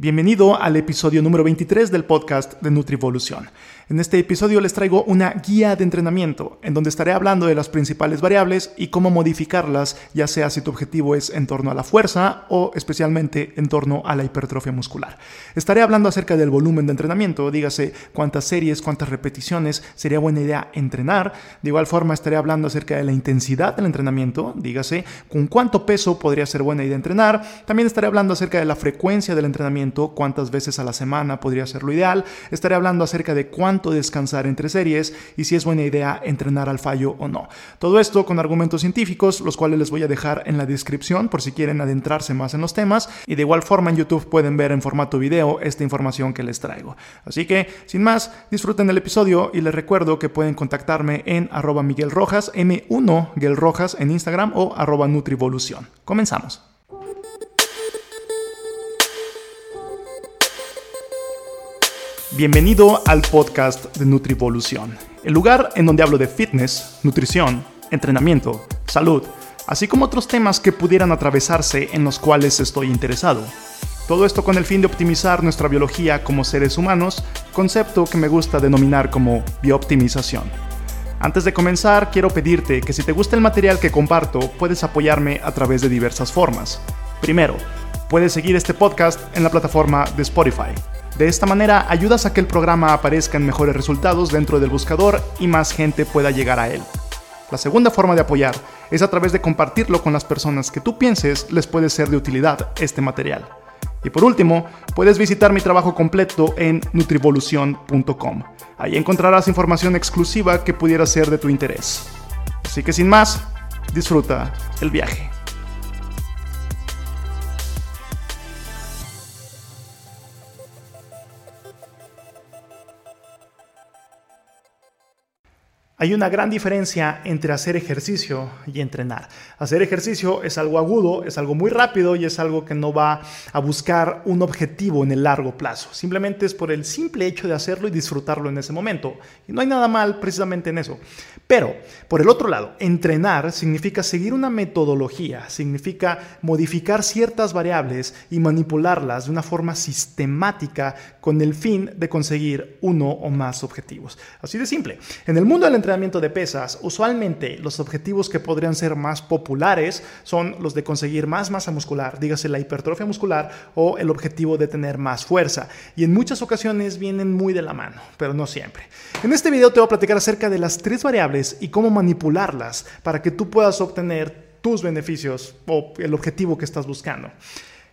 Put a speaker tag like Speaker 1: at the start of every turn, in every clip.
Speaker 1: Bienvenido al episodio número 23 del podcast de Nutrivolución. En este episodio les traigo una guía de entrenamiento en donde estaré hablando de las principales variables y cómo modificarlas, ya sea si tu objetivo es en torno a la fuerza o especialmente en torno a la hipertrofia muscular. Estaré hablando acerca del volumen de entrenamiento, dígase cuántas series, cuántas repeticiones sería buena idea entrenar. De igual forma estaré hablando acerca de la intensidad del entrenamiento, dígase con cuánto peso podría ser buena idea entrenar. También estaré hablando acerca de la frecuencia del entrenamiento, cuántas veces a la semana podría ser lo ideal. Estaré hablando acerca de cuánto descansar entre series y si es buena idea entrenar al fallo o no. Todo esto con argumentos científicos, los cuales les voy a dejar en la descripción por si quieren adentrarse más en los temas y de igual forma en YouTube pueden ver en formato video esta información que les traigo. Así que, sin más, disfruten el episodio y les recuerdo que pueden contactarme en arroba Miguel Rojas, M1 Miguel Rojas en Instagram o arroba Nutrivolución. Comenzamos. Bienvenido al podcast de Nutrivolución, el lugar en donde hablo de fitness, nutrición, entrenamiento, salud, así como otros temas que pudieran atravesarse en los cuales estoy interesado. Todo esto con el fin de optimizar nuestra biología como seres humanos, concepto que me gusta denominar como biooptimización. Antes de comenzar, quiero pedirte que si te gusta el material que comparto, puedes apoyarme a través de diversas formas. Primero, puedes seguir este podcast en la plataforma de Spotify. De esta manera ayudas a que el programa aparezca en mejores resultados dentro del buscador y más gente pueda llegar a él. La segunda forma de apoyar es a través de compartirlo con las personas que tú pienses les puede ser de utilidad este material. Y por último, puedes visitar mi trabajo completo en nutrivolución.com. Ahí encontrarás información exclusiva que pudiera ser de tu interés. Así que sin más, disfruta el viaje. Hay una gran diferencia entre hacer ejercicio y entrenar. Hacer ejercicio es algo agudo, es algo muy rápido y es algo que no va a buscar un objetivo en el largo plazo. Simplemente es por el simple hecho de hacerlo y disfrutarlo en ese momento. Y no hay nada mal precisamente en eso. Pero, por el otro lado, entrenar significa seguir una metodología, significa modificar ciertas variables y manipularlas de una forma sistemática con el fin de conseguir uno o más objetivos. Así de simple. En el mundo del entrenamiento, de pesas, usualmente los objetivos que podrían ser más populares son los de conseguir más masa muscular, dígase la hipertrofia muscular o el objetivo de tener más fuerza. Y en muchas ocasiones vienen muy de la mano, pero no siempre. En este video te voy a platicar acerca de las tres variables y cómo manipularlas para que tú puedas obtener tus beneficios o el objetivo que estás buscando.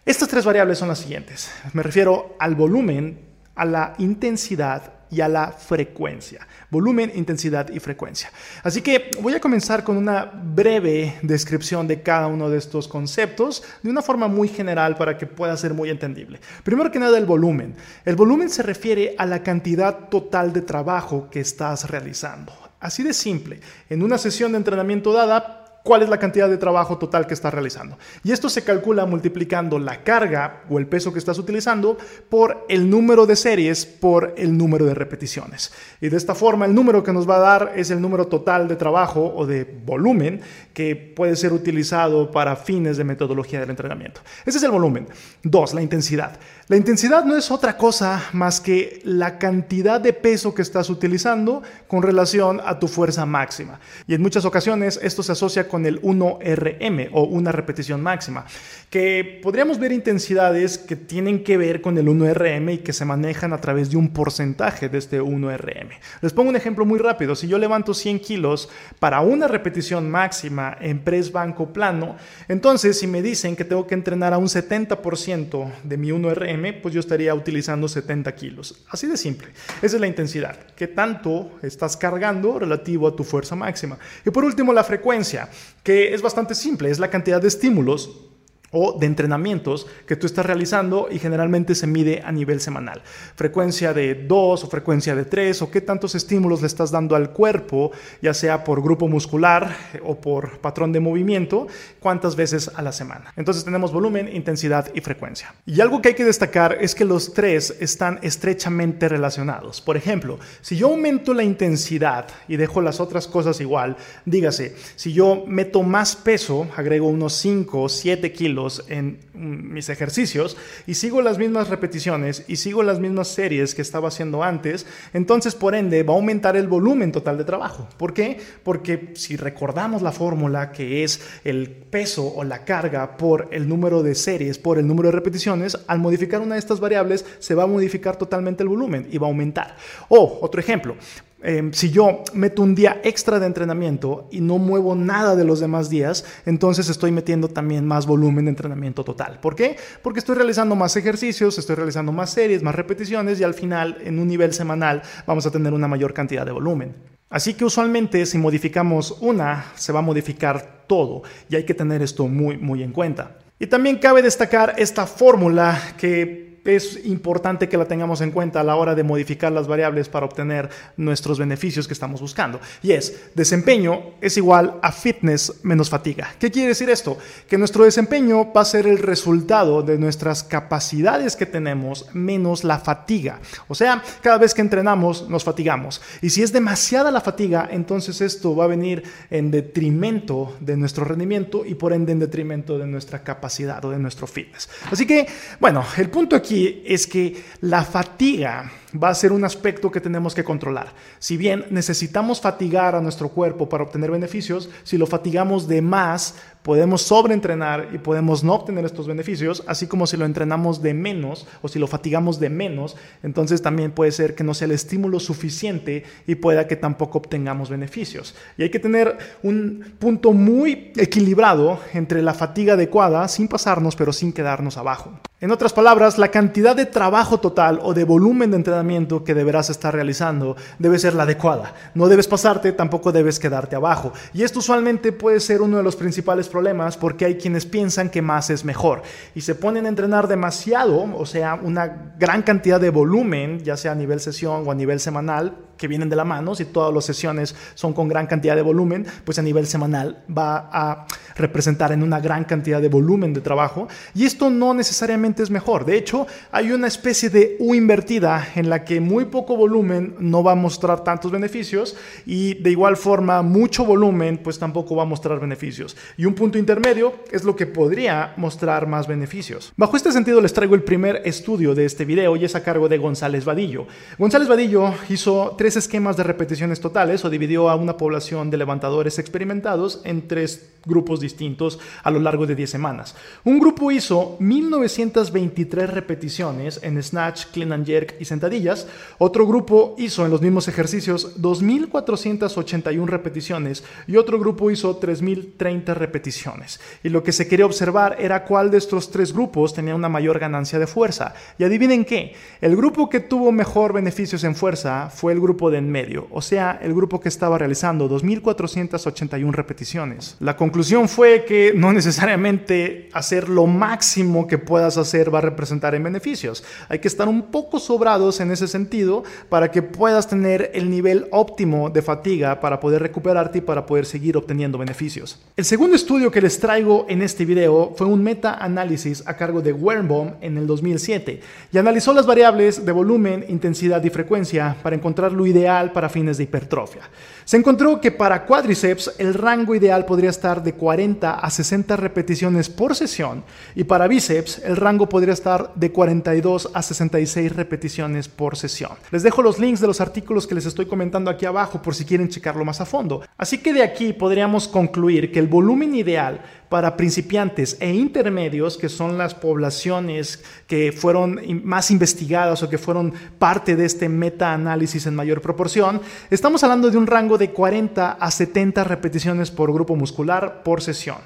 Speaker 1: Estas tres variables son las siguientes. Me refiero al volumen, a la intensidad y a la frecuencia. Volumen, intensidad y frecuencia. Así que voy a comenzar con una breve descripción de cada uno de estos conceptos de una forma muy general para que pueda ser muy entendible. Primero que nada, el volumen. El volumen se refiere a la cantidad total de trabajo que estás realizando. Así de simple. En una sesión de entrenamiento dada, cuál es la cantidad de trabajo total que estás realizando. Y esto se calcula multiplicando la carga o el peso que estás utilizando por el número de series por el número de repeticiones. Y de esta forma el número que nos va a dar es el número total de trabajo o de volumen que puede ser utilizado para fines de metodología del entrenamiento. Ese es el volumen. Dos, la intensidad. La intensidad no es otra cosa más que la cantidad de peso que estás utilizando con relación a tu fuerza máxima. Y en muchas ocasiones esto se asocia con el 1RM o una repetición máxima, que podríamos ver intensidades que tienen que ver con el 1RM y que se manejan a través de un porcentaje de este 1RM. Les pongo un ejemplo muy rápido. Si yo levanto 100 kilos para una repetición máxima en press banco plano, entonces si me dicen que tengo que entrenar a un 70% de mi 1RM, pues yo estaría utilizando 70 kilos. Así de simple. Esa es la intensidad. ¿Qué tanto estás cargando relativo a tu fuerza máxima? Y por último, la frecuencia, que es bastante simple. Es la cantidad de estímulos o de entrenamientos que tú estás realizando y generalmente se mide a nivel semanal. Frecuencia de 2 o frecuencia de 3 o qué tantos estímulos le estás dando al cuerpo, ya sea por grupo muscular o por patrón de movimiento, cuántas veces a la semana. Entonces tenemos volumen, intensidad y frecuencia. Y algo que hay que destacar es que los tres están estrechamente relacionados. Por ejemplo, si yo aumento la intensidad y dejo las otras cosas igual, dígase, si yo meto más peso, agrego unos 5 o 7 kilos, en mm, mis ejercicios y sigo las mismas repeticiones y sigo las mismas series que estaba haciendo antes, entonces por ende va a aumentar el volumen total de trabajo. ¿Por qué? Porque si recordamos la fórmula que es el peso o la carga por el número de series, por el número de repeticiones, al modificar una de estas variables se va a modificar totalmente el volumen y va a aumentar. O otro ejemplo, Em, si yo meto un día extra de entrenamiento y no muevo nada de los demás días, entonces estoy metiendo también más volumen de entrenamiento total. ¿Por qué? Porque estoy realizando más ejercicios, estoy realizando más series, más repeticiones y al final, en un nivel semanal, vamos a tener una mayor cantidad de volumen. Así que usualmente si modificamos una, se va a modificar todo y hay que tener esto muy, muy en cuenta. Y también cabe destacar esta fórmula que es importante que la tengamos en cuenta a la hora de modificar las variables para obtener nuestros beneficios que estamos buscando. Y es, desempeño es igual a fitness menos fatiga. ¿Qué quiere decir esto? Que nuestro desempeño va a ser el resultado de nuestras capacidades que tenemos menos la fatiga. O sea, cada vez que entrenamos nos fatigamos. Y si es demasiada la fatiga, entonces esto va a venir en detrimento de nuestro rendimiento y por ende en detrimento de nuestra capacidad o de nuestro fitness. Así que, bueno, el punto aquí es que la fatiga va a ser un aspecto que tenemos que controlar. Si bien necesitamos fatigar a nuestro cuerpo para obtener beneficios, si lo fatigamos de más, podemos sobreentrenar y podemos no obtener estos beneficios, así como si lo entrenamos de menos o si lo fatigamos de menos, entonces también puede ser que no sea el estímulo suficiente y pueda que tampoco obtengamos beneficios. Y hay que tener un punto muy equilibrado entre la fatiga adecuada, sin pasarnos, pero sin quedarnos abajo. En otras palabras, la cantidad de trabajo total o de volumen de entrenamiento que deberás estar realizando debe ser la adecuada. No debes pasarte, tampoco debes quedarte abajo. Y esto usualmente puede ser uno de los principales problemas porque hay quienes piensan que más es mejor. Y se ponen a entrenar demasiado, o sea, una gran cantidad de volumen, ya sea a nivel sesión o a nivel semanal, que vienen de la mano, si todas las sesiones son con gran cantidad de volumen, pues a nivel semanal va a representar en una gran cantidad de volumen de trabajo y esto no necesariamente es mejor. De hecho, hay una especie de U invertida en la que muy poco volumen no va a mostrar tantos beneficios y de igual forma mucho volumen pues tampoco va a mostrar beneficios. Y un punto intermedio es lo que podría mostrar más beneficios. Bajo este sentido les traigo el primer estudio de este video y es a cargo de González Vadillo. González Vadillo hizo tres esquemas de repeticiones totales o dividió a una población de levantadores experimentados en tres grupos distintos a lo largo de 10 semanas. Un grupo hizo 1923 repeticiones en snatch, clean and jerk y sentadillas. Otro grupo hizo en los mismos ejercicios 2481 repeticiones y otro grupo hizo 3030 repeticiones. Y lo que se quería observar era cuál de estos tres grupos tenía una mayor ganancia de fuerza. Y adivinen qué, el grupo que tuvo mejor beneficios en fuerza fue el grupo de en medio, o sea, el grupo que estaba realizando 2.481 repeticiones. La conclusión fue que no necesariamente hacer lo máximo que puedas hacer va a representar en beneficios. Hay que estar un poco sobrados en ese sentido para que puedas tener el nivel óptimo de fatiga para poder recuperarte y para poder seguir obteniendo beneficios. El segundo estudio que les traigo en este video fue un meta-análisis a cargo de Wernbaum en el 2007 y analizó las variables de volumen, intensidad y frecuencia para encontrar lo ideal para fines de hipertrofia. Se encontró que para cuádriceps el rango ideal podría estar de 40 a 60 repeticiones por sesión y para bíceps el rango podría estar de 42 a 66 repeticiones por sesión. Les dejo los links de los artículos que les estoy comentando aquí abajo por si quieren checarlo más a fondo. Así que de aquí podríamos concluir que el volumen ideal para principiantes e intermedios, que son las poblaciones que fueron más investigadas o que fueron parte de este meta-análisis en mayor proporción, estamos hablando de un rango de 40 a 70 repeticiones por grupo muscular por sesión.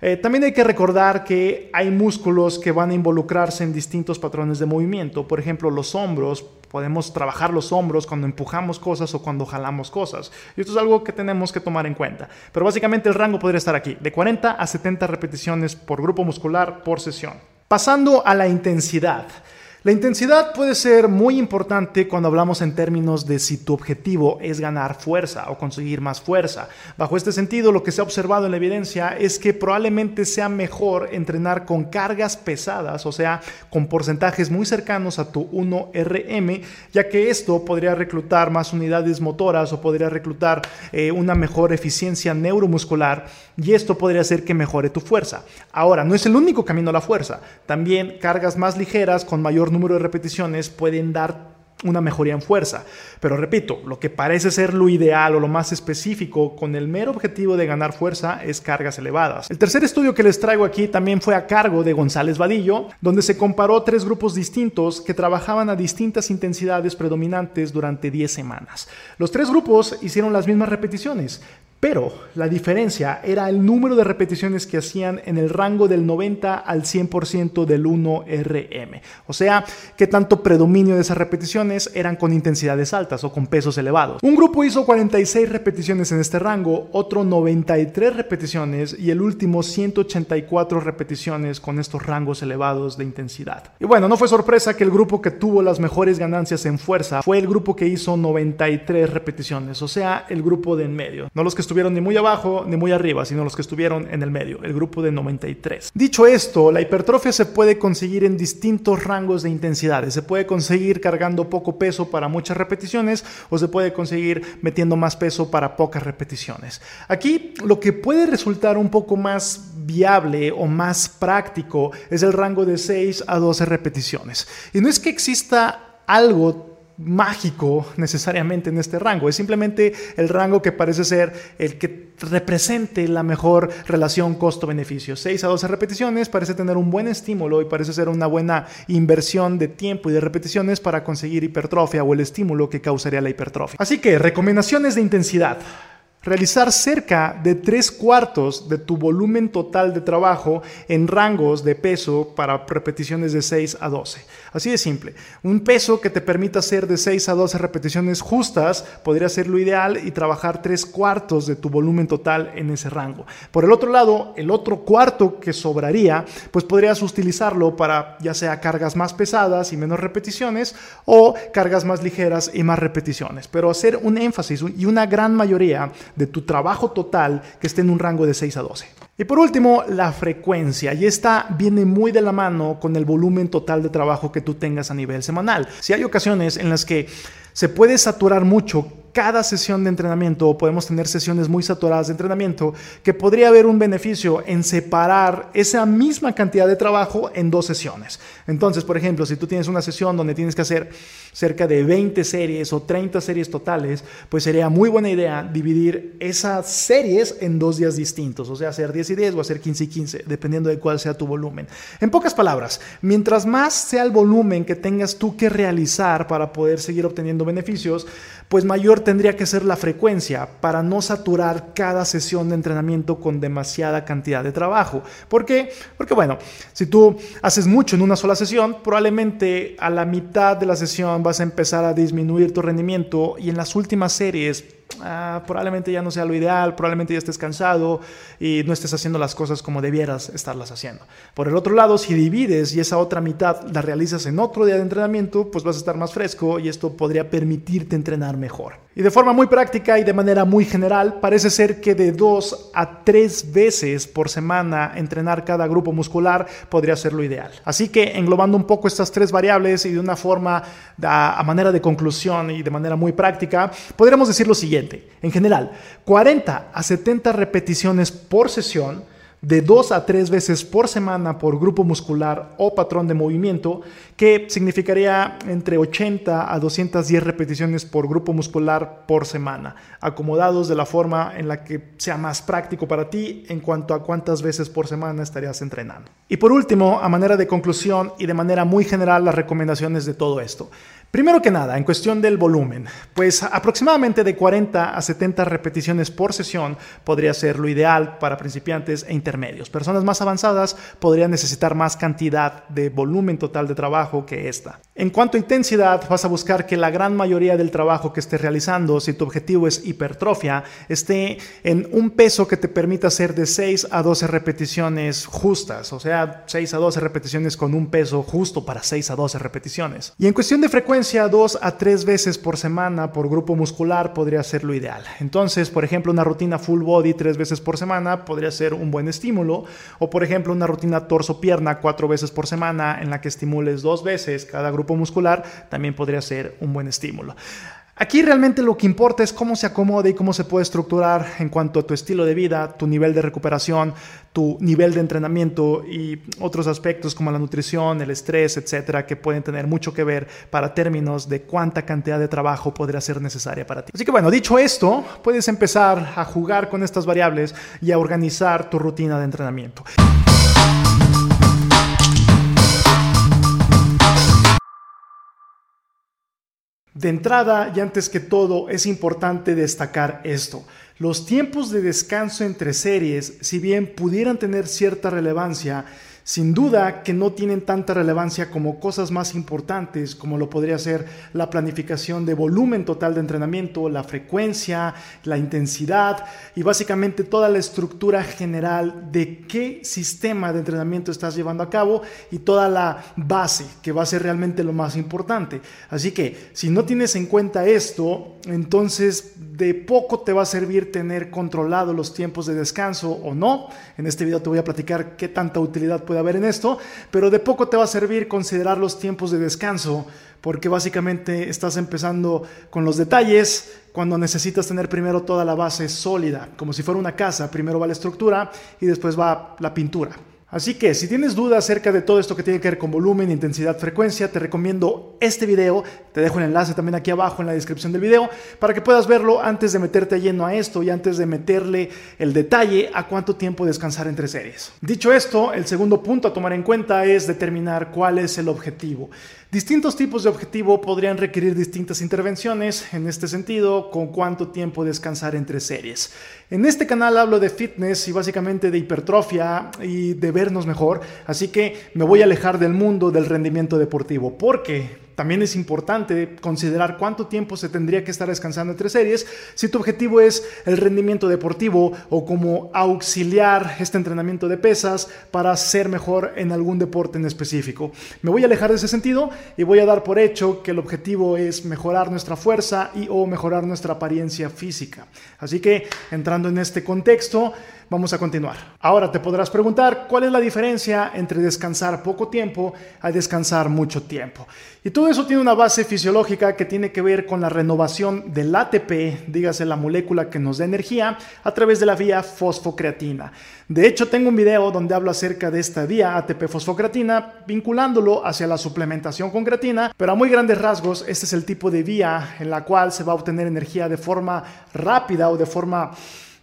Speaker 1: Eh, también hay que recordar que hay músculos que van a involucrarse en distintos patrones de movimiento. Por ejemplo, los hombros. Podemos trabajar los hombros cuando empujamos cosas o cuando jalamos cosas. Y esto es algo que tenemos que tomar en cuenta. Pero básicamente el rango podría estar aquí, de 40 a 70 repeticiones por grupo muscular por sesión. Pasando a la intensidad. La intensidad puede ser muy importante cuando hablamos en términos de si tu objetivo es ganar fuerza o conseguir más fuerza. Bajo este sentido, lo que se ha observado en la evidencia es que probablemente sea mejor entrenar con cargas pesadas, o sea, con porcentajes muy cercanos a tu 1RM, ya que esto podría reclutar más unidades motoras o podría reclutar eh, una mejor eficiencia neuromuscular y esto podría hacer que mejore tu fuerza. Ahora, no es el único camino a la fuerza. También cargas más ligeras con mayor número de repeticiones pueden dar una mejoría en fuerza. Pero repito, lo que parece ser lo ideal o lo más específico con el mero objetivo de ganar fuerza es cargas elevadas. El tercer estudio que les traigo aquí también fue a cargo de González Vadillo, donde se comparó tres grupos distintos que trabajaban a distintas intensidades predominantes durante 10 semanas. Los tres grupos hicieron las mismas repeticiones, pero la diferencia era el número de repeticiones que hacían en el rango del 90 al 100% del 1RM. O sea, que tanto predominio de esas repeticiones eran con intensidades altas o con pesos elevados. Un grupo hizo 46 repeticiones en este rango, otro 93 repeticiones y el último 184 repeticiones con estos rangos elevados de intensidad. Y bueno, no fue sorpresa que el grupo que tuvo las mejores ganancias en fuerza fue el grupo que hizo 93 repeticiones, o sea, el grupo de en medio. No los que estuvieron ni muy abajo ni muy arriba, sino los que estuvieron en el medio, el grupo de 93. Dicho esto, la hipertrofia se puede conseguir en distintos rangos de intensidades. Se puede conseguir cargando poco peso para muchas repeticiones o se puede conseguir metiendo más peso para pocas repeticiones. Aquí lo que puede resultar un poco más viable o más práctico es el rango de 6 a 12 repeticiones. Y no es que exista algo mágico necesariamente en este rango, es simplemente el rango que parece ser el que represente la mejor relación costo-beneficio. 6 a 12 repeticiones parece tener un buen estímulo y parece ser una buena inversión de tiempo y de repeticiones para conseguir hipertrofia o el estímulo que causaría la hipertrofia. Así que recomendaciones de intensidad. Realizar cerca de tres cuartos de tu volumen total de trabajo en rangos de peso para repeticiones de 6 a 12. Así de simple. Un peso que te permita hacer de 6 a 12 repeticiones justas podría ser lo ideal y trabajar tres cuartos de tu volumen total en ese rango. Por el otro lado, el otro cuarto que sobraría, pues podrías utilizarlo para ya sea cargas más pesadas y menos repeticiones o cargas más ligeras y más repeticiones. Pero hacer un énfasis y una gran mayoría de tu trabajo total que esté en un rango de 6 a 12. Y por último, la frecuencia. Y esta viene muy de la mano con el volumen total de trabajo que tú tengas a nivel semanal. Si hay ocasiones en las que se puede saturar mucho cada sesión de entrenamiento o podemos tener sesiones muy saturadas de entrenamiento, que podría haber un beneficio en separar esa misma cantidad de trabajo en dos sesiones. Entonces, por ejemplo, si tú tienes una sesión donde tienes que hacer cerca de 20 series o 30 series totales, pues sería muy buena idea dividir esas series en dos días distintos, o sea, hacer 10 y 10 o hacer 15 y 15, dependiendo de cuál sea tu volumen. En pocas palabras, mientras más sea el volumen que tengas tú que realizar para poder seguir obteniendo beneficios, pues mayor tendría que ser la frecuencia para no saturar cada sesión de entrenamiento con demasiada cantidad de trabajo. ¿Por qué? Porque bueno, si tú haces mucho en una sola sesión, probablemente a la mitad de la sesión vas a empezar a disminuir tu rendimiento y en las últimas series Ah, probablemente ya no sea lo ideal, probablemente ya estés cansado y no estés haciendo las cosas como debieras estarlas haciendo. Por el otro lado, si divides y esa otra mitad la realizas en otro día de entrenamiento, pues vas a estar más fresco y esto podría permitirte entrenar mejor. Y de forma muy práctica y de manera muy general, parece ser que de dos a tres veces por semana entrenar cada grupo muscular podría ser lo ideal. Así que englobando un poco estas tres variables y de una forma a manera de conclusión y de manera muy práctica, podríamos decir lo siguiente. En general, 40 a 70 repeticiones por sesión, de 2 a 3 veces por semana por grupo muscular o patrón de movimiento, que significaría entre 80 a 210 repeticiones por grupo muscular por semana, acomodados de la forma en la que sea más práctico para ti en cuanto a cuántas veces por semana estarías entrenando. Y por último, a manera de conclusión y de manera muy general, las recomendaciones de todo esto. Primero que nada, en cuestión del volumen, pues aproximadamente de 40 a 70 repeticiones por sesión podría ser lo ideal para principiantes e intermedios. Personas más avanzadas podrían necesitar más cantidad de volumen total de trabajo que esta. En cuanto a intensidad, vas a buscar que la gran mayoría del trabajo que estés realizando, si tu objetivo es hipertrofia, esté en un peso que te permita hacer de 6 a 12 repeticiones justas, o sea, 6 a 12 repeticiones con un peso justo para 6 a 12 repeticiones. Y en cuestión de frecuencia, 2 a 3 veces por semana por grupo muscular podría ser lo ideal. Entonces, por ejemplo, una rutina full body 3 veces por semana podría ser un buen estímulo, o por ejemplo, una rutina torso-pierna 4 veces por semana en la que estimules dos veces cada grupo muscular también podría ser un buen estímulo. Aquí realmente lo que importa es cómo se acomoda y cómo se puede estructurar en cuanto a tu estilo de vida, tu nivel de recuperación, tu nivel de entrenamiento y otros aspectos como la nutrición, el estrés, etcétera, que pueden tener mucho que ver para términos de cuánta cantidad de trabajo podría ser necesaria para ti. Así que bueno, dicho esto, puedes empezar a jugar con estas variables y a organizar tu rutina de entrenamiento. De entrada, y antes que todo, es importante destacar esto. Los tiempos de descanso entre series, si bien pudieran tener cierta relevancia, sin duda que no tienen tanta relevancia como cosas más importantes, como lo podría ser la planificación de volumen total de entrenamiento, la frecuencia, la intensidad y básicamente toda la estructura general de qué sistema de entrenamiento estás llevando a cabo y toda la base, que va a ser realmente lo más importante. Así que si no tienes en cuenta esto, entonces de poco te va a servir tener controlado los tiempos de descanso o no. En este video te voy a platicar qué tanta utilidad puede haber en esto, pero de poco te va a servir considerar los tiempos de descanso, porque básicamente estás empezando con los detalles cuando necesitas tener primero toda la base sólida, como si fuera una casa, primero va la estructura y después va la pintura. Así que si tienes dudas acerca de todo esto que tiene que ver con volumen, intensidad, frecuencia, te recomiendo este video. Te dejo el enlace también aquí abajo en la descripción del video para que puedas verlo antes de meterte lleno a esto y antes de meterle el detalle a cuánto tiempo descansar entre series. Dicho esto, el segundo punto a tomar en cuenta es determinar cuál es el objetivo. Distintos tipos de objetivo podrían requerir distintas intervenciones en este sentido, con cuánto tiempo descansar entre series. En este canal hablo de fitness y básicamente de hipertrofia y de vernos mejor, así que me voy a alejar del mundo del rendimiento deportivo, porque también es importante considerar cuánto tiempo se tendría que estar descansando entre series si tu objetivo es el rendimiento deportivo o como auxiliar este entrenamiento de pesas para ser mejor en algún deporte en específico. Me voy a alejar de ese sentido y voy a dar por hecho que el objetivo es mejorar nuestra fuerza y o mejorar nuestra apariencia física. Así que entrando en este contexto, Vamos a continuar. Ahora te podrás preguntar cuál es la diferencia entre descansar poco tiempo a descansar mucho tiempo. Y todo eso tiene una base fisiológica que tiene que ver con la renovación del ATP, dígase la molécula que nos da energía, a través de la vía fosfocreatina. De hecho, tengo un video donde hablo acerca de esta vía ATP-fosfocreatina, vinculándolo hacia la suplementación con creatina, pero a muy grandes rasgos, este es el tipo de vía en la cual se va a obtener energía de forma rápida o de forma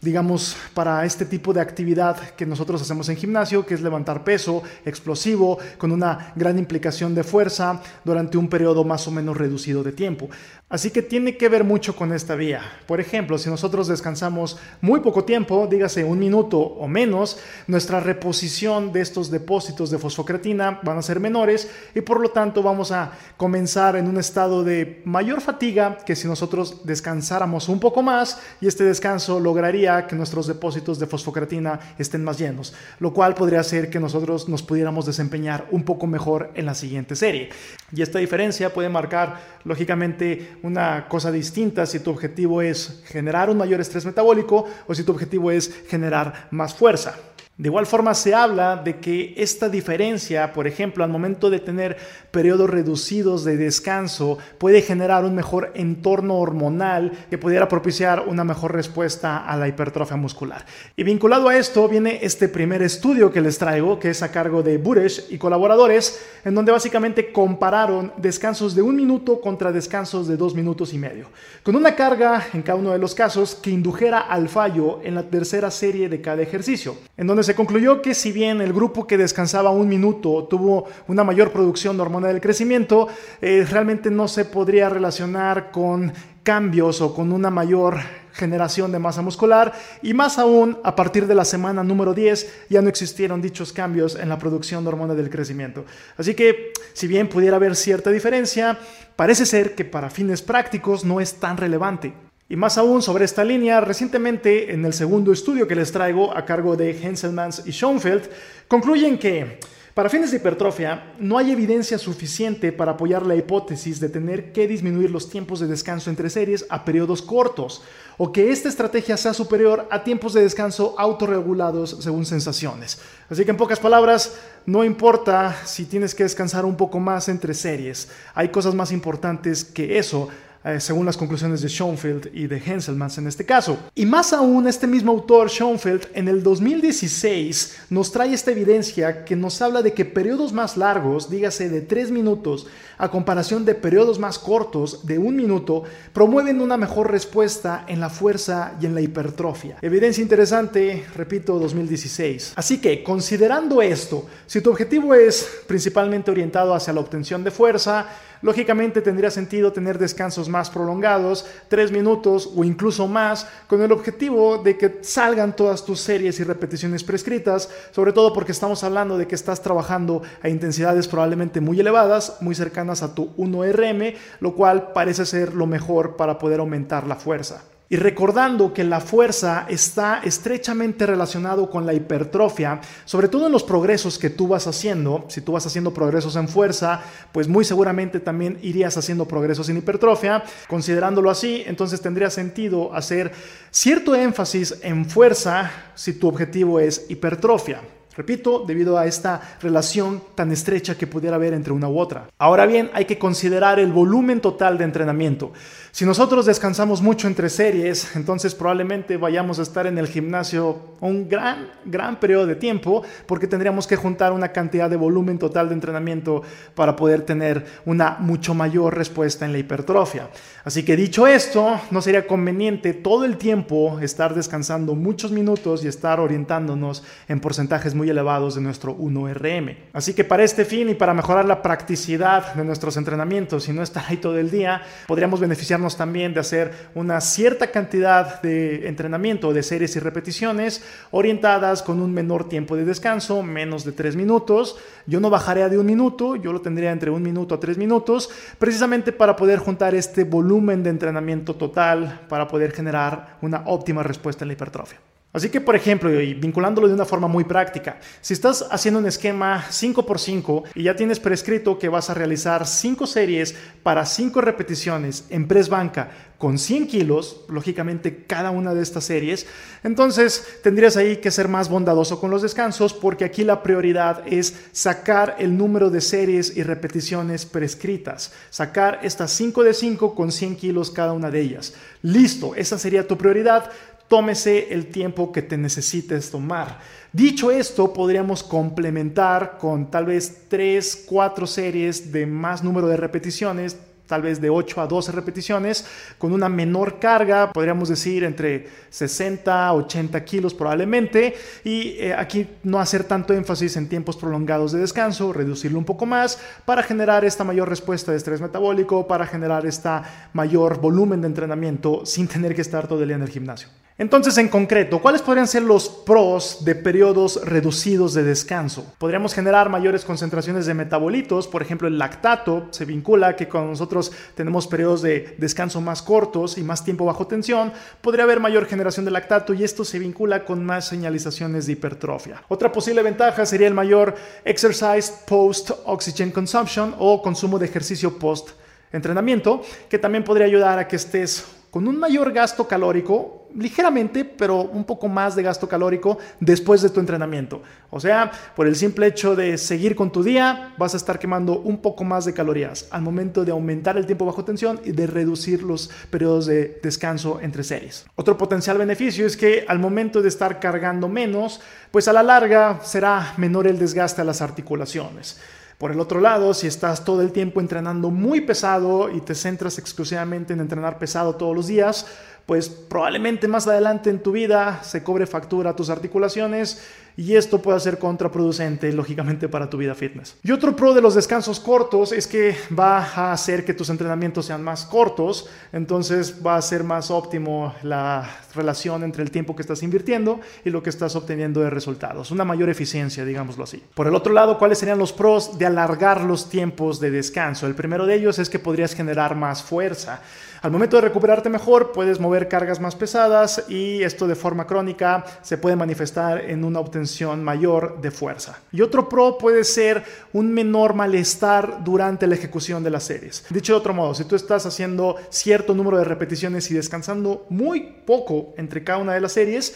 Speaker 1: digamos, para este tipo de actividad que nosotros hacemos en gimnasio, que es levantar peso explosivo, con una gran implicación de fuerza durante un periodo más o menos reducido de tiempo. Así que tiene que ver mucho con esta vía. Por ejemplo, si nosotros descansamos muy poco tiempo, dígase un minuto o menos, nuestra reposición de estos depósitos de fosfocreatina van a ser menores y por lo tanto vamos a comenzar en un estado de mayor fatiga que si nosotros descansáramos un poco más y este descanso lograría que nuestros depósitos de fosfocreatina estén más llenos, lo cual podría hacer que nosotros nos pudiéramos desempeñar un poco mejor en la siguiente serie. Y esta diferencia puede marcar, lógicamente, una cosa distinta si tu objetivo es generar un mayor estrés metabólico o si tu objetivo es generar más fuerza. De igual forma se habla de que esta diferencia, por ejemplo, al momento de tener periodos reducidos de descanso, puede generar un mejor entorno hormonal que pudiera propiciar una mejor respuesta a la hipertrofia muscular. Y vinculado a esto viene este primer estudio que les traigo, que es a cargo de Buresh y colaboradores, en donde básicamente compararon descansos de un minuto contra descansos de dos minutos y medio, con una carga en cada uno de los casos que indujera al fallo en la tercera serie de cada ejercicio. en donde se concluyó que si bien el grupo que descansaba un minuto tuvo una mayor producción de hormona del crecimiento, eh, realmente no se podría relacionar con cambios o con una mayor generación de masa muscular y más aún a partir de la semana número 10 ya no existieron dichos cambios en la producción de hormona del crecimiento. Así que si bien pudiera haber cierta diferencia, parece ser que para fines prácticos no es tan relevante. Y más aún sobre esta línea, recientemente en el segundo estudio que les traigo a cargo de Henselmans y Schoenfeld, concluyen que para fines de hipertrofia no hay evidencia suficiente para apoyar la hipótesis de tener que disminuir los tiempos de descanso entre series a periodos cortos o que esta estrategia sea superior a tiempos de descanso autorregulados según sensaciones. Así que en pocas palabras, no importa si tienes que descansar un poco más entre series, hay cosas más importantes que eso eh, según las conclusiones de Schoenfeld y de Henselmans en este caso. Y más aún, este mismo autor, Schoenfeld, en el 2016 nos trae esta evidencia que nos habla de que periodos más largos, dígase de 3 minutos, a comparación de periodos más cortos de un minuto, promueven una mejor respuesta en la fuerza y en la hipertrofia. Evidencia interesante, repito, 2016. Así que, considerando esto, si tu objetivo es principalmente orientado hacia la obtención de fuerza, Lógicamente tendría sentido tener descansos más prolongados, tres minutos o incluso más, con el objetivo de que salgan todas tus series y repeticiones prescritas, sobre todo porque estamos hablando de que estás trabajando a intensidades probablemente muy elevadas, muy cercanas a tu 1RM, lo cual parece ser lo mejor para poder aumentar la fuerza. Y recordando que la fuerza está estrechamente relacionado con la hipertrofia, sobre todo en los progresos que tú vas haciendo, si tú vas haciendo progresos en fuerza, pues muy seguramente también irías haciendo progresos en hipertrofia. Considerándolo así, entonces tendría sentido hacer cierto énfasis en fuerza si tu objetivo es hipertrofia. Repito, debido a esta relación tan estrecha que pudiera haber entre una u otra. Ahora bien, hay que considerar el volumen total de entrenamiento. Si nosotros descansamos mucho entre series, entonces probablemente vayamos a estar en el gimnasio un gran, gran periodo de tiempo porque tendríamos que juntar una cantidad de volumen total de entrenamiento para poder tener una mucho mayor respuesta en la hipertrofia. Así que dicho esto, no sería conveniente todo el tiempo estar descansando muchos minutos y estar orientándonos en porcentajes muy elevados de nuestro 1RM. Así que para este fin y para mejorar la practicidad de nuestros entrenamientos y no estar ahí todo el día, podríamos beneficiarnos también de hacer una cierta cantidad de entrenamiento de series y repeticiones orientadas con un menor tiempo de descanso, menos de tres minutos. Yo no bajaría de un minuto, yo lo tendría entre un minuto a tres minutos, precisamente para poder juntar este volumen de entrenamiento total para poder generar una óptima respuesta en la hipertrofia. Así que, por ejemplo, y vinculándolo de una forma muy práctica, si estás haciendo un esquema 5x5 y ya tienes prescrito que vas a realizar 5 series para 5 repeticiones en press banca con 100 kilos, lógicamente cada una de estas series, entonces tendrías ahí que ser más bondadoso con los descansos porque aquí la prioridad es sacar el número de series y repeticiones prescritas, sacar estas 5 de 5 con 100 kilos cada una de ellas. Listo, esa sería tu prioridad tómese el tiempo que te necesites tomar. Dicho esto, podríamos complementar con tal vez 3, 4 series de más número de repeticiones, tal vez de 8 a 12 repeticiones, con una menor carga, podríamos decir entre 60 a 80 kilos probablemente, y eh, aquí no hacer tanto énfasis en tiempos prolongados de descanso, reducirlo un poco más para generar esta mayor respuesta de estrés metabólico, para generar esta mayor volumen de entrenamiento sin tener que estar todo el día en el gimnasio. Entonces, en concreto, ¿cuáles podrían ser los pros de periodos reducidos de descanso? Podríamos generar mayores concentraciones de metabolitos, por ejemplo, el lactato se vincula que cuando nosotros tenemos periodos de descanso más cortos y más tiempo bajo tensión, podría haber mayor generación de lactato y esto se vincula con más señalizaciones de hipertrofia. Otra posible ventaja sería el mayor exercise post oxygen consumption o consumo de ejercicio post entrenamiento, que también podría ayudar a que estés con un mayor gasto calórico, ligeramente, pero un poco más de gasto calórico después de tu entrenamiento. O sea, por el simple hecho de seguir con tu día, vas a estar quemando un poco más de calorías al momento de aumentar el tiempo bajo tensión y de reducir los periodos de descanso entre series. Otro potencial beneficio es que al momento de estar cargando menos, pues a la larga será menor el desgaste a las articulaciones. Por el otro lado, si estás todo el tiempo entrenando muy pesado y te centras exclusivamente en entrenar pesado todos los días, pues probablemente más adelante en tu vida se cobre factura a tus articulaciones y esto puede ser contraproducente, lógicamente, para tu vida fitness. Y otro pro de los descansos cortos es que va a hacer que tus entrenamientos sean más cortos, entonces va a ser más óptimo la relación entre el tiempo que estás invirtiendo y lo que estás obteniendo de resultados, una mayor eficiencia, digámoslo así. Por el otro lado, ¿cuáles serían los pros de alargar los tiempos de descanso? El primero de ellos es que podrías generar más fuerza. Al momento de recuperarte mejor, puedes mover cargas más pesadas y esto de forma crónica se puede manifestar en una obtención mayor de fuerza. Y otro pro puede ser un menor malestar durante la ejecución de las series. Dicho de otro modo, si tú estás haciendo cierto número de repeticiones y descansando muy poco entre cada una de las series,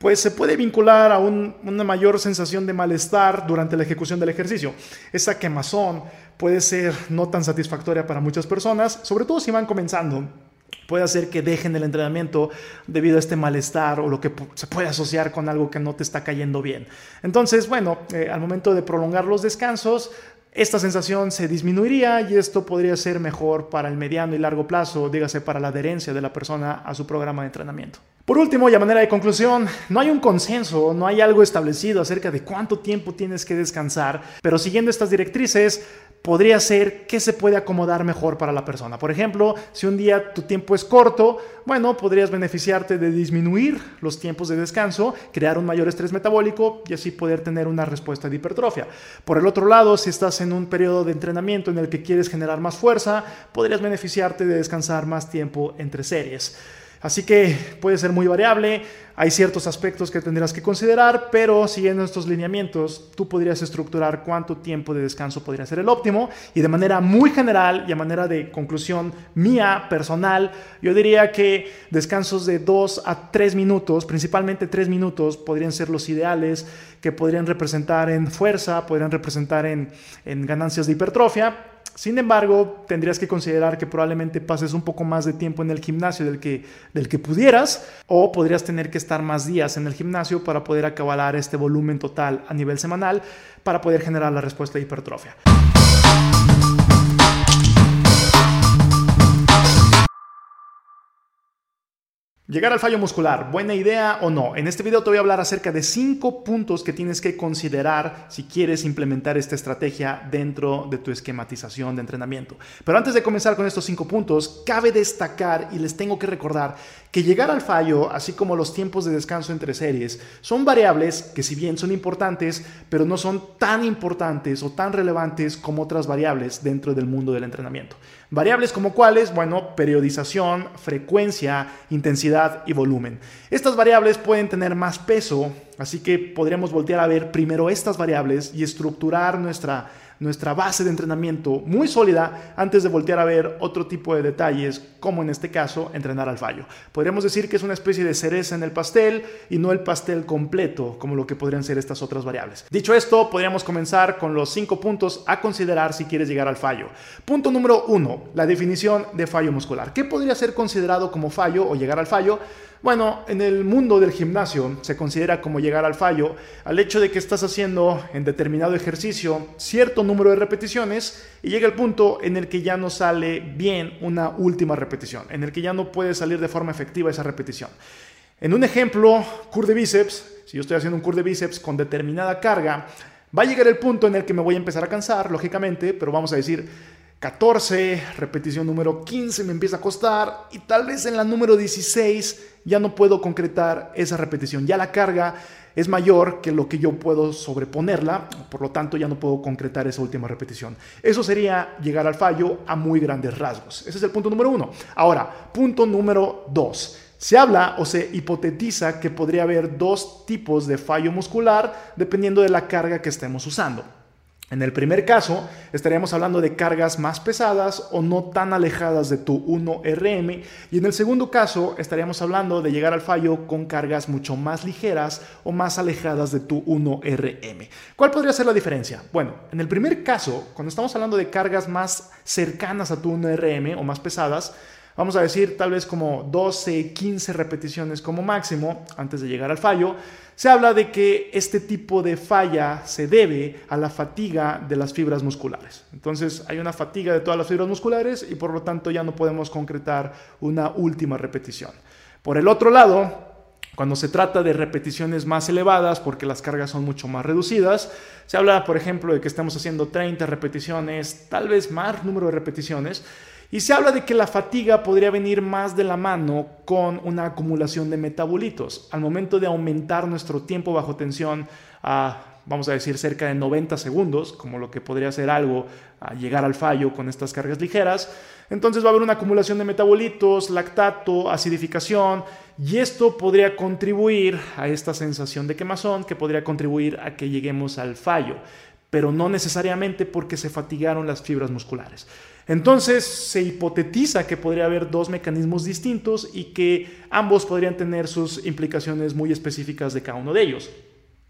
Speaker 1: pues se puede vincular a una mayor sensación de malestar durante la ejecución del ejercicio. Esa quemazón puede ser no tan satisfactoria para muchas personas, sobre todo si van comenzando. Puede hacer que dejen el entrenamiento debido a este malestar o lo que se puede asociar con algo que no te está cayendo bien. Entonces, bueno, eh, al momento de prolongar los descansos, esta sensación se disminuiría y esto podría ser mejor para el mediano y largo plazo, dígase para la adherencia de la persona a su programa de entrenamiento. Por último, y a manera de conclusión, no hay un consenso, no hay algo establecido acerca de cuánto tiempo tienes que descansar, pero siguiendo estas directrices, podría ser que se puede acomodar mejor para la persona. Por ejemplo, si un día tu tiempo es corto, bueno, podrías beneficiarte de disminuir los tiempos de descanso, crear un mayor estrés metabólico y así poder tener una respuesta de hipertrofia. Por el otro lado, si estás en un periodo de entrenamiento en el que quieres generar más fuerza, podrías beneficiarte de descansar más tiempo entre series. Así que puede ser muy variable, hay ciertos aspectos que tendrás que considerar, pero siguiendo estos lineamientos, tú podrías estructurar cuánto tiempo de descanso podría ser el óptimo y de manera muy general y a manera de conclusión mía, personal, yo diría que descansos de 2 a 3 minutos, principalmente 3 minutos, podrían ser los ideales que podrían representar en fuerza, podrían representar en, en ganancias de hipertrofia sin embargo, tendrías que considerar que probablemente pases un poco más de tiempo en el gimnasio del que, del que pudieras o podrías tener que estar más días en el gimnasio para poder acabalar este volumen total a nivel semanal para poder generar la respuesta de hipertrofia. Llegar al fallo muscular, ¿buena idea o no? En este video te voy a hablar acerca de cinco puntos que tienes que considerar si quieres implementar esta estrategia dentro de tu esquematización de entrenamiento. Pero antes de comenzar con estos cinco puntos, cabe destacar y les tengo que recordar que llegar al fallo, así como los tiempos de descanso entre series, son variables que si bien son importantes, pero no son tan importantes o tan relevantes como otras variables dentro del mundo del entrenamiento. Variables como cuáles, bueno, periodización, frecuencia, intensidad y volumen. Estas variables pueden tener más peso, así que podríamos voltear a ver primero estas variables y estructurar nuestra nuestra base de entrenamiento muy sólida antes de voltear a ver otro tipo de detalles, como en este caso entrenar al fallo. Podríamos decir que es una especie de cereza en el pastel y no el pastel completo, como lo que podrían ser estas otras variables. Dicho esto, podríamos comenzar con los cinco puntos a considerar si quieres llegar al fallo. Punto número uno, la definición de fallo muscular. ¿Qué podría ser considerado como fallo o llegar al fallo? Bueno, en el mundo del gimnasio se considera como llegar al fallo al hecho de que estás haciendo en determinado ejercicio cierto número de repeticiones y llega el punto en el que ya no sale bien una última repetición, en el que ya no puede salir de forma efectiva esa repetición. En un ejemplo, cur de bíceps, si yo estoy haciendo un cur de bíceps con determinada carga, va a llegar el punto en el que me voy a empezar a cansar, lógicamente, pero vamos a decir, 14, repetición número 15 me empieza a costar y tal vez en la número 16 ya no puedo concretar esa repetición. Ya la carga es mayor que lo que yo puedo sobreponerla, por lo tanto ya no puedo concretar esa última repetición. Eso sería llegar al fallo a muy grandes rasgos. Ese es el punto número uno. Ahora, punto número dos. Se habla o se hipotetiza que podría haber dos tipos de fallo muscular dependiendo de la carga que estemos usando. En el primer caso, estaríamos hablando de cargas más pesadas o no tan alejadas de tu 1RM. Y en el segundo caso, estaríamos hablando de llegar al fallo con cargas mucho más ligeras o más alejadas de tu 1RM. ¿Cuál podría ser la diferencia? Bueno, en el primer caso, cuando estamos hablando de cargas más cercanas a tu 1RM o más pesadas, vamos a decir tal vez como 12, 15 repeticiones como máximo antes de llegar al fallo, se habla de que este tipo de falla se debe a la fatiga de las fibras musculares. Entonces hay una fatiga de todas las fibras musculares y por lo tanto ya no podemos concretar una última repetición. Por el otro lado, Cuando se trata de repeticiones más elevadas, porque las cargas son mucho más reducidas, se habla, por ejemplo, de que estamos haciendo 30 repeticiones, tal vez más número de repeticiones, y se habla de que la fatiga podría venir más de la mano con una acumulación de metabolitos. Al momento de aumentar nuestro tiempo bajo tensión a vamos a decir, cerca de 90 segundos, como lo que podría ser algo a llegar al fallo con estas cargas ligeras. Entonces va a haber una acumulación de metabolitos, lactato, acidificación, y esto podría contribuir a esta sensación de quemazón, que podría contribuir a que lleguemos al fallo, pero no necesariamente porque se fatigaron las fibras musculares. Entonces se hipotetiza que podría haber dos mecanismos distintos y que ambos podrían tener sus implicaciones muy específicas de cada uno de ellos.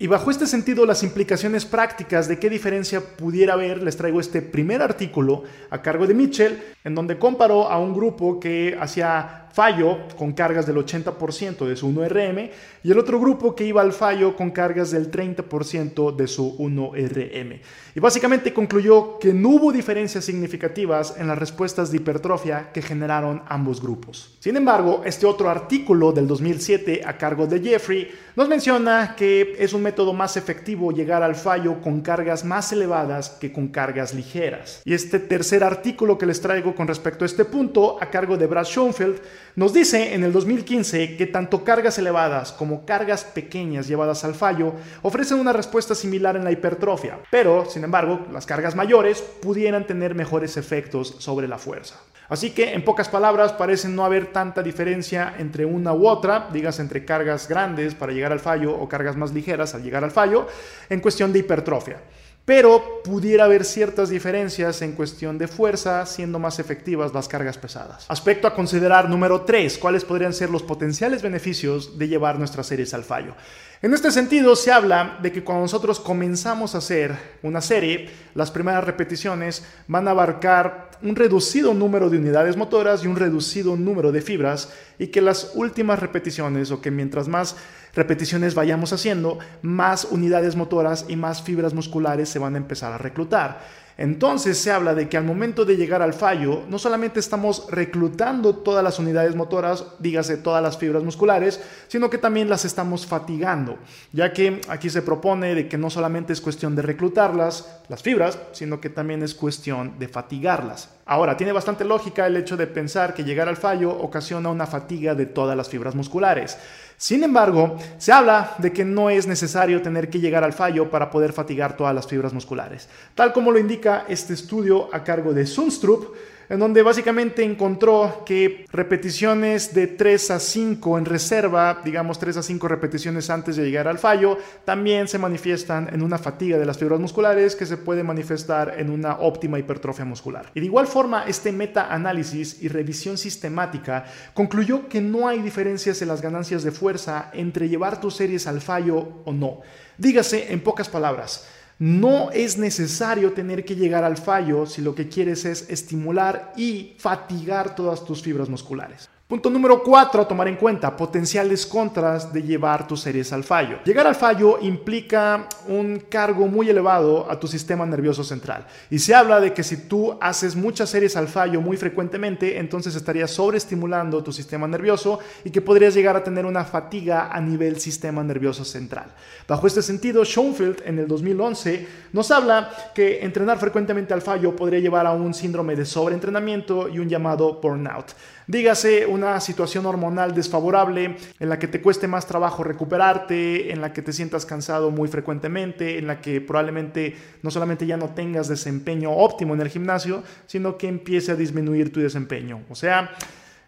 Speaker 1: Y bajo este sentido, las implicaciones prácticas de qué diferencia pudiera haber, les traigo este primer artículo a cargo de Mitchell, en donde comparó a un grupo que hacía fallo con cargas del 80% de su 1RM y el otro grupo que iba al fallo con cargas del 30% de su 1RM. Y básicamente concluyó que no hubo diferencias significativas en las respuestas de hipertrofia que generaron ambos grupos. Sin embargo, este otro artículo del 2007 a cargo de Jeffrey nos menciona que es un método más efectivo llegar al fallo con cargas más elevadas que con cargas ligeras. Y este tercer artículo que les traigo con respecto a este punto a cargo de Brad Schoenfeld nos dice en el 2015 que tanto cargas elevadas como cargas pequeñas llevadas al fallo ofrecen una respuesta similar en la hipertrofia, pero, sin embargo, las cargas mayores pudieran tener mejores efectos sobre la fuerza. Así que, en pocas palabras, parece no haber tanta diferencia entre una u otra, digas entre cargas grandes para llegar al fallo o cargas más ligeras al llegar al fallo, en cuestión de hipertrofia pero pudiera haber ciertas diferencias en cuestión de fuerza, siendo más efectivas las cargas pesadas. Aspecto a considerar número 3, cuáles podrían ser los potenciales beneficios de llevar nuestras series al fallo. En este sentido, se habla de que cuando nosotros comenzamos a hacer una serie, las primeras repeticiones van a abarcar un reducido número de unidades motoras y un reducido número de fibras y que las últimas repeticiones o que mientras más repeticiones vayamos haciendo, más unidades motoras y más fibras musculares se van a empezar a reclutar. Entonces se habla de que al momento de llegar al fallo, no solamente estamos reclutando todas las unidades motoras, dígase todas las fibras musculares, sino que también las estamos fatigando, ya que aquí se propone de que no solamente es cuestión de reclutarlas, las fibras, sino que también es cuestión de fatigarlas. Ahora, tiene bastante lógica el hecho de pensar que llegar al fallo ocasiona una fatiga de todas las fibras musculares. Sin embargo, se habla de que no es necesario tener que llegar al fallo para poder fatigar todas las fibras musculares, tal como lo indica este estudio a cargo de Sunstrup, en donde básicamente encontró que repeticiones de 3 a 5 en reserva, digamos 3 a 5 repeticiones antes de llegar al fallo, también se manifiestan en una fatiga de las fibras musculares que se puede manifestar en una óptima hipertrofia muscular. Y de igual forma, este meta-análisis y revisión sistemática concluyó que no hay diferencias en las ganancias de fuerza entre llevar tus series al fallo o no. Dígase en pocas palabras, no es necesario tener que llegar al fallo si lo que quieres es estimular y fatigar todas tus fibras musculares. Punto número 4 a tomar en cuenta, potenciales contras de llevar tus series al fallo. Llegar al fallo implica un cargo muy elevado a tu sistema nervioso central. Y se habla de que si tú haces muchas series al fallo muy frecuentemente, entonces estarías sobreestimulando tu sistema nervioso y que podrías llegar a tener una fatiga a nivel sistema nervioso central. Bajo este sentido, Schoenfeld en el 2011 nos habla que entrenar frecuentemente al fallo podría llevar a un síndrome de sobreentrenamiento y un llamado burnout. Dígase una situación hormonal desfavorable en la que te cueste más trabajo recuperarte, en la que te sientas cansado muy frecuentemente, en la que probablemente no solamente ya no tengas desempeño óptimo en el gimnasio, sino que empiece a disminuir tu desempeño. O sea,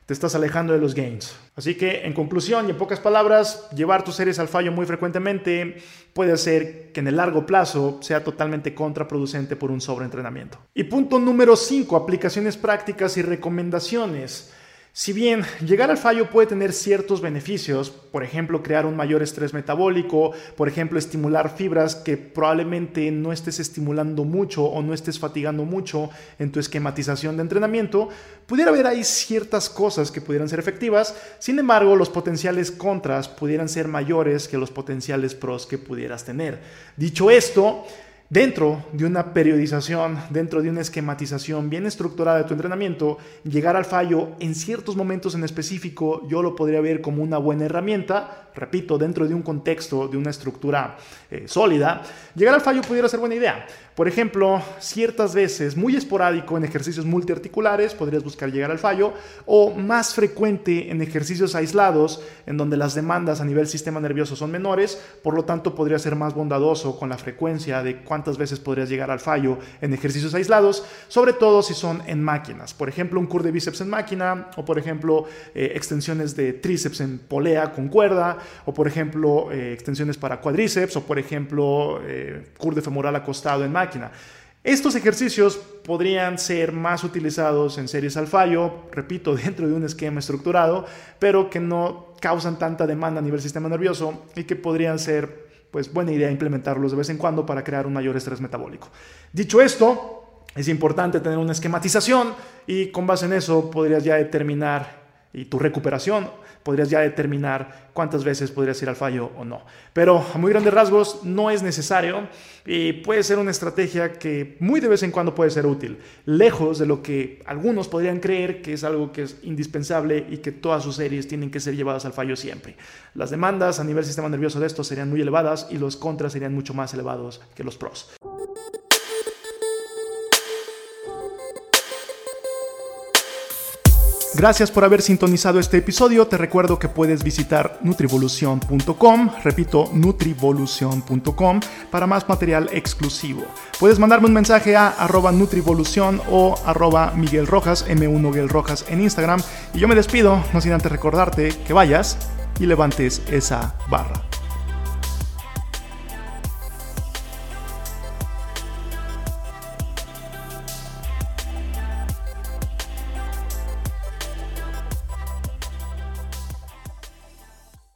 Speaker 1: te estás alejando de los gains. Así que, en conclusión y en pocas palabras, llevar tus series al fallo muy frecuentemente puede hacer que en el largo plazo sea totalmente contraproducente por un sobreentrenamiento. Y punto número 5, aplicaciones prácticas y recomendaciones. Si bien llegar al fallo puede tener ciertos beneficios, por ejemplo, crear un mayor estrés metabólico, por ejemplo, estimular fibras que probablemente no estés estimulando mucho o no estés fatigando mucho en tu esquematización de entrenamiento, pudiera haber ahí ciertas cosas que pudieran ser efectivas, sin embargo, los potenciales contras pudieran ser mayores que los potenciales pros que pudieras tener. Dicho esto, Dentro de una periodización, dentro de una esquematización bien estructurada de tu entrenamiento, llegar al fallo en ciertos momentos en específico yo lo podría ver como una buena herramienta, repito, dentro de un contexto, de una estructura eh, sólida, llegar al fallo pudiera ser buena idea. Por ejemplo, ciertas veces, muy esporádico en ejercicios multiarticulares, podrías buscar llegar al fallo, o más frecuente en ejercicios aislados, en donde las demandas a nivel sistema nervioso son menores, por lo tanto podría ser más bondadoso con la frecuencia de cuántas veces podrías llegar al fallo en ejercicios aislados, sobre todo si son en máquinas. Por ejemplo, un curl de bíceps en máquina, o por ejemplo, eh, extensiones de tríceps en polea con cuerda, o por ejemplo, eh, extensiones para cuadríceps, o por ejemplo, eh, curl de femoral acostado en máquina máquina. Estos ejercicios podrían ser más utilizados en series al fallo, repito, dentro de un esquema estructurado, pero que no causan tanta demanda a nivel sistema nervioso y que podrían ser pues buena idea implementarlos de vez en cuando para crear un mayor estrés metabólico. Dicho esto, es importante tener una esquematización y con base en eso podrías ya determinar y tu recuperación podrías ya determinar cuántas veces podrías ir al fallo o no. Pero a muy grandes rasgos no es necesario y puede ser una estrategia que muy de vez en cuando puede ser útil, lejos de lo que algunos podrían creer que es algo que es indispensable y que todas sus series tienen que ser llevadas al fallo siempre. Las demandas a nivel sistema nervioso de esto serían muy elevadas y los contras serían mucho más elevados que los pros. Gracias por haber sintonizado este episodio. Te recuerdo que puedes visitar nutrivolución.com, repito, nutrivolución.com, para más material exclusivo. Puedes mandarme un mensaje a arroba nutrivolución o arroba Miguel Rojas, M1 Miguel Rojas en Instagram. Y yo me despido, no sin antes recordarte que vayas y levantes esa barra.